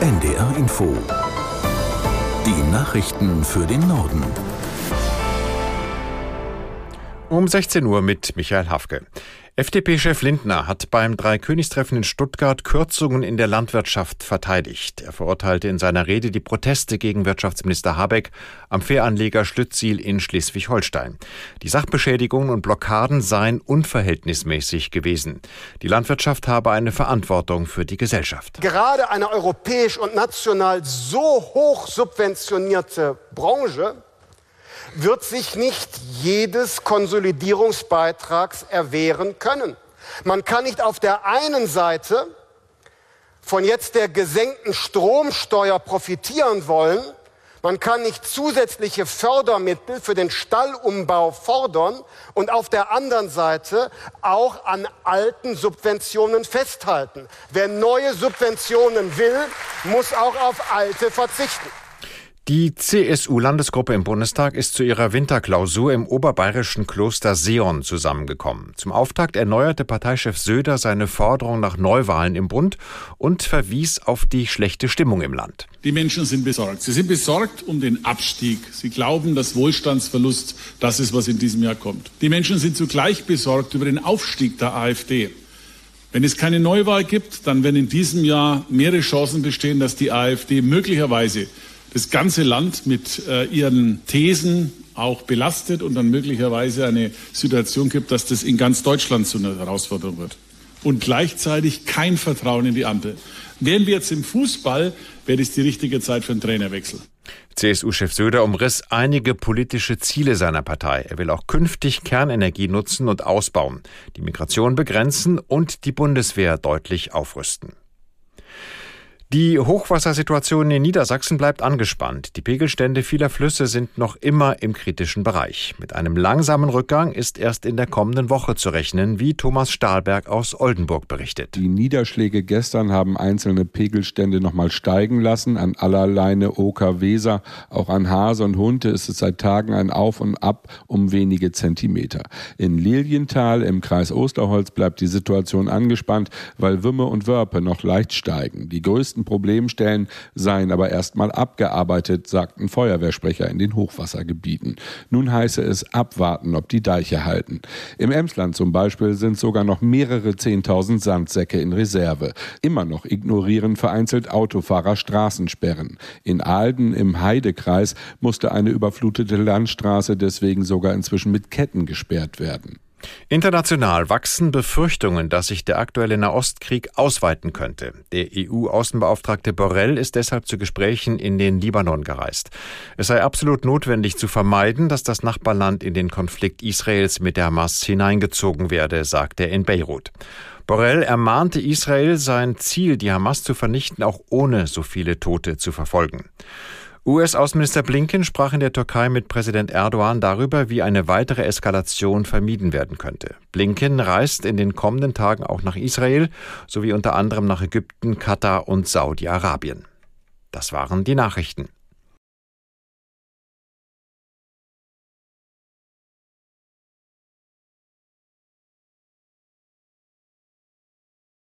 NDR Info. Die Nachrichten für den Norden. Um 16 Uhr mit Michael Hafke. FDP-Chef Lindner hat beim Dreikönigstreffen in Stuttgart Kürzungen in der Landwirtschaft verteidigt. Er verurteilte in seiner Rede die Proteste gegen Wirtschaftsminister Habeck am Fähranleger Schlüttsiel in Schleswig-Holstein. Die Sachbeschädigungen und Blockaden seien unverhältnismäßig gewesen. Die Landwirtschaft habe eine Verantwortung für die Gesellschaft. Gerade eine europäisch und national so hoch subventionierte Branche wird sich nicht jedes Konsolidierungsbeitrags erwehren können. Man kann nicht auf der einen Seite von jetzt der gesenkten Stromsteuer profitieren wollen, man kann nicht zusätzliche Fördermittel für den Stallumbau fordern und auf der anderen Seite auch an alten Subventionen festhalten. Wer neue Subventionen will, muss auch auf alte verzichten. Die CSU-Landesgruppe im Bundestag ist zu ihrer Winterklausur im oberbayerischen Kloster Seon zusammengekommen. Zum Auftakt erneuerte Parteichef Söder seine Forderung nach Neuwahlen im Bund und verwies auf die schlechte Stimmung im Land. Die Menschen sind besorgt. Sie sind besorgt um den Abstieg. Sie glauben, dass Wohlstandsverlust das ist, was in diesem Jahr kommt. Die Menschen sind zugleich besorgt über den Aufstieg der AfD. Wenn es keine Neuwahl gibt, dann werden in diesem Jahr mehrere Chancen bestehen, dass die AfD möglicherweise das ganze Land mit äh, ihren Thesen auch belastet und dann möglicherweise eine Situation gibt, dass das in ganz Deutschland zu einer Herausforderung wird. Und gleichzeitig kein Vertrauen in die Ampel. Wären wir jetzt im Fußball, wäre es die richtige Zeit für einen Trainerwechsel. CSU-Chef Söder umriss einige politische Ziele seiner Partei. Er will auch künftig Kernenergie nutzen und ausbauen, die Migration begrenzen und die Bundeswehr deutlich aufrüsten. Die Hochwassersituation in Niedersachsen bleibt angespannt. Die Pegelstände vieler Flüsse sind noch immer im kritischen Bereich. Mit einem langsamen Rückgang ist erst in der kommenden Woche zu rechnen, wie Thomas Stahlberg aus Oldenburg berichtet. Die Niederschläge gestern haben einzelne Pegelstände nochmal steigen lassen. An Allerleine, Oker, Weser, auch an Hase und Hunte ist es seit Tagen ein Auf und Ab um wenige Zentimeter. In Lilienthal im Kreis Osterholz bleibt die Situation angespannt, weil Wümme und Wörpe noch leicht steigen. Die größten größten Problemstellen seien aber erstmal abgearbeitet, sagten Feuerwehrsprecher in den Hochwassergebieten. Nun heiße es abwarten, ob die Deiche halten. Im Emsland zum Beispiel sind sogar noch mehrere Zehntausend Sandsäcke in Reserve. Immer noch ignorieren vereinzelt Autofahrer Straßensperren. In Ahlden im Heidekreis musste eine überflutete Landstraße deswegen sogar inzwischen mit Ketten gesperrt werden. International wachsen Befürchtungen, dass sich der aktuelle Nahostkrieg ausweiten könnte. Der EU-Außenbeauftragte Borrell ist deshalb zu Gesprächen in den Libanon gereist. Es sei absolut notwendig zu vermeiden, dass das Nachbarland in den Konflikt Israels mit der Hamas hineingezogen werde, sagt er in Beirut. Borrell ermahnte Israel, sein Ziel, die Hamas zu vernichten, auch ohne so viele Tote zu verfolgen. US-Außenminister Blinken sprach in der Türkei mit Präsident Erdogan darüber, wie eine weitere Eskalation vermieden werden könnte. Blinken reist in den kommenden Tagen auch nach Israel sowie unter anderem nach Ägypten, Katar und Saudi-Arabien. Das waren die Nachrichten.